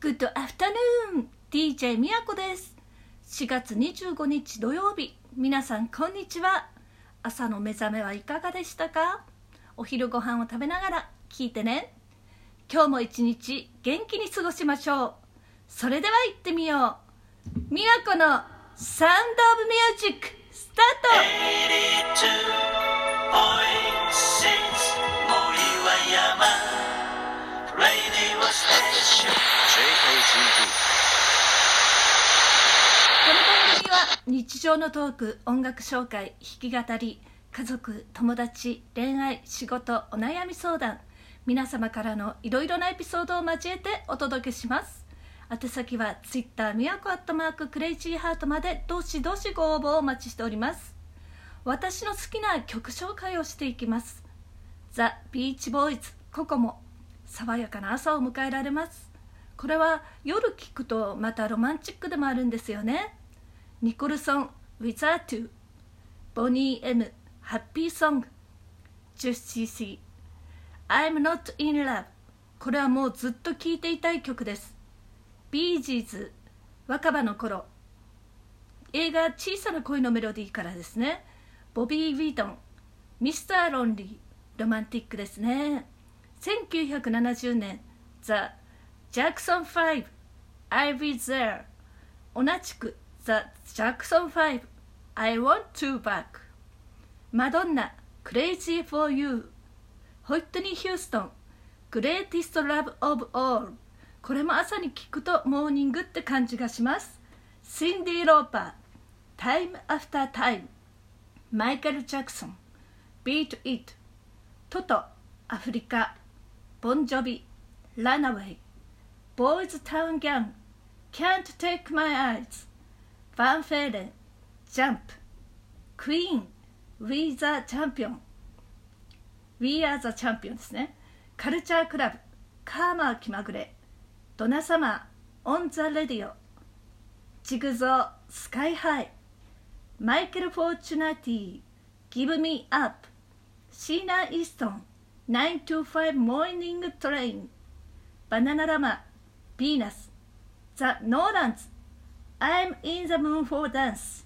グッドアフタヌーン DJ みやこです。4月25日土曜日、皆さんこんにちは。朝の目覚めはいかがでしたか？お昼ご飯を食べながら聞いてね。今日も一日元気に過ごしましょう。それでは行ってみよう。みやこのサウンドオブミュー日常のトーク音楽紹介弾き語り家族友達恋愛仕事お悩み相談。皆様からのいろいろなエピソードを交えてお届けします。宛先は Twitter みやこアットマーククレイジーハートまでどしどしご応募をお待ちしております。私の好きな曲紹介をしていきます。ザ・ビーチボーイズココモ。爽やかな朝を迎えられます。これは夜聴くとまたロマンチックでもあるんですよね。ニコルソン Without You ボニー M ハッピーソング 10cc I'm not in love. これはもうずっと聴いていたい曲です。ビージーズ若葉の頃。映画「小さな恋のメロディー」からですね。ボビー・ウィートンミスター・ロンリーロマンティックですね。1970年ザ・ジャクソン5 I be there. 同じくザ・ジャクソン5 I want to back. マドンナ Crazy for you. ホイットニー・ヒューストン Greatest Love of All. これも朝に聞くとモーニングって感じがします。シンディ・ローパー Time After Time. マイケル・ジャクソン Beat It. トトアフリカボンジョビラナウェイボーイズ・タウン・ギャン Can't Take My Eyes. ファン・フェーレンジャンプクイーン We the Champion We are the Champion ですね。カルチャークラブカーマー気まぐれドナサマーオン・ザ・レディオジグソー Sky High マイケル・フォーチュナティ Give Me Up シーナ・イーストン 9 to 5 Morning Train バナナラマ Venus ザ・ノーランズ I'm in the mood for dancing.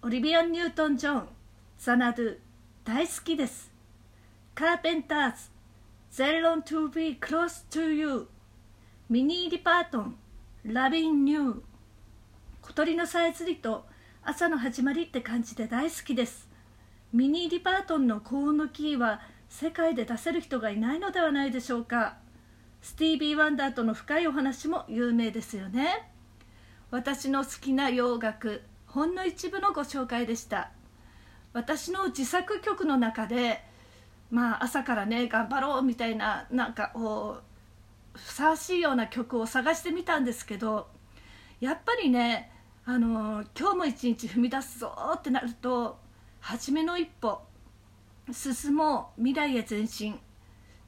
オリビア・ニュートン・ジョン Xanadu 大好きです。カーペンターズ They long to be close to you ミニー・リパートン Loving You 小鳥のさえずりと朝の始まりって感じで大好きです。ミニー・リパートンの高音のキーは世界で出せる人がいないのではないでしょうか。スティービー・ワンダーとの深いお話も有名ですよね。私の好きな洋楽ほんの一部のご紹介でした。私の自作曲の中でまあ朝からね頑張ろうみたいななんかこうふさわしいような曲を探してみたんですけどやっぱりねあの今日も一日踏み出すぞってなると初めの一歩進もう未来へ前進。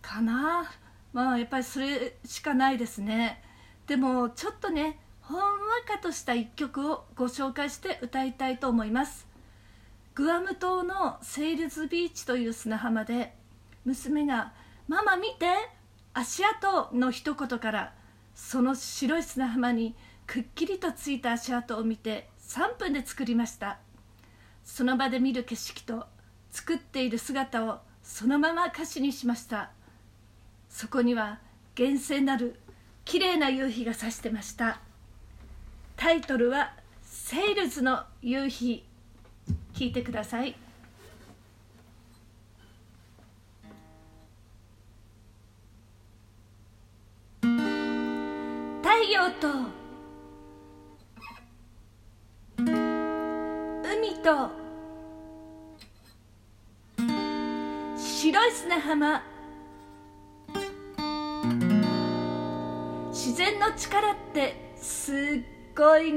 かな。まあやっぱりそれしかないですね。でもちょっとねほんわかとした一曲をご紹介して歌いたいと思います。グアム島のセイルズビーチという砂浜で娘が「ママ見て足跡」の一言からその白い砂浜にくっきりとついた足跡を見て3分で作りました。その場で見る景色と作っている姿をそのまま歌詞にしました。そこには厳正なる綺麗な夕日が差してました。タイトルは「セイルズの夕日」聞いてください。太陽と海と白い砂浜。自然の力ってすっごい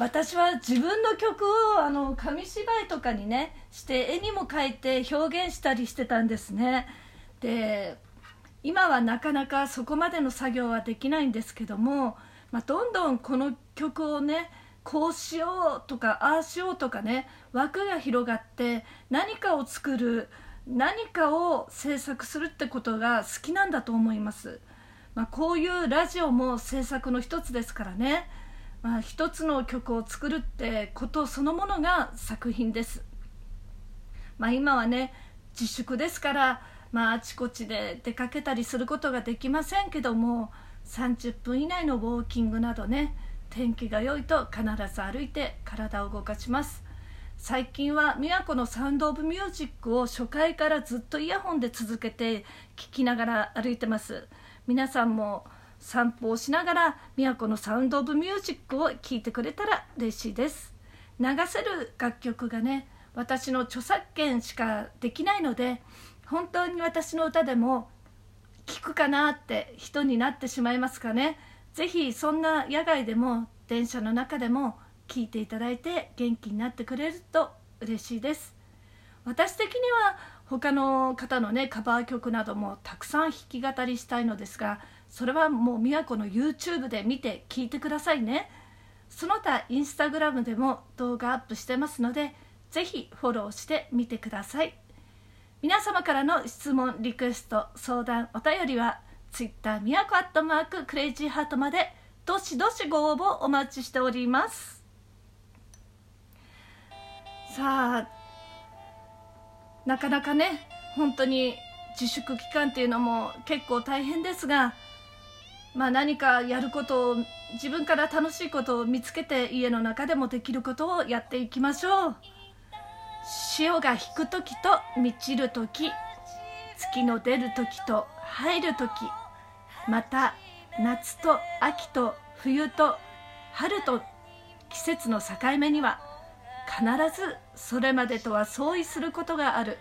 私は自分の曲をあの紙芝居とかにねして絵にも描いて表現したりしてたんですね。で今はなかなかそこまでの作業はできないんですけども、まあ、どんどんこの曲をねこうしようとかああしようとかね枠が広がって何かを作る何かを制作するってことが好きなんだと思います、まあ、こういうラジオも制作の一つですからね、まあ、一つの曲を作るってことそのものが作品です、まあ、今はね自粛ですから、まあ、あちこちで出かけたりすることができませんけども30分以内のウォーキングなどね天気が良いと必ず歩いて体を動かします。最近は宮古のサウンド・オブ・ミュージックを初回からずっとイヤホンで続けて聞きながら歩いてます。皆さんも散歩をしながら宮古のサウンド・オブ・ミュージックを聴いてくれたら嬉しいです。流せる楽曲がね私の著作権しかできないので本当に私の歌でも聞くかなって人になってしまいますかね。ぜひそんな野外でも電車の中でも聞いていただいて元気になってくれると嬉しいです。私的には他の方のねカバー曲などもたくさん弾き語りしたいのですがそれはもう宮古の YouTube で見て聞いてくださいね。その他インスタグラムでも動画アップしてますのでぜひフォローしてみてください。皆様からの質問リクエスト相談お便りは Twitter 宮古アットマーククレイジーハートまでどしどしご応募お待ちしております。さあなかなかね本当に自粛期間っていうのも結構大変ですがまあ何かやることを自分から楽しいことを見つけて家の中でもできることをやっていきましょう。潮が引く時と満ちる時月の出る時と入る時また夏と秋と冬と春と季節の境目には必ずそれまでとは相違することがある。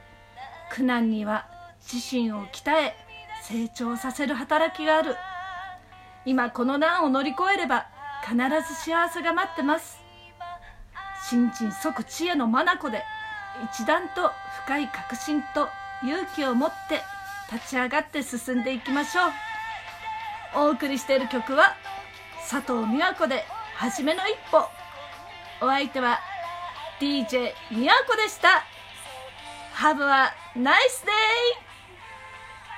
苦難には自身を鍛え成長させる働きがある。今この難を乗り越えれば必ず幸せが待ってます。新人即知恵の眼で一段と深い確信と勇気を持って立ち上がって進んでいきましょう。お送りしている曲は佐藤美和子で「はじめの一歩」お相手は DJ みやこでした。Have a nice day!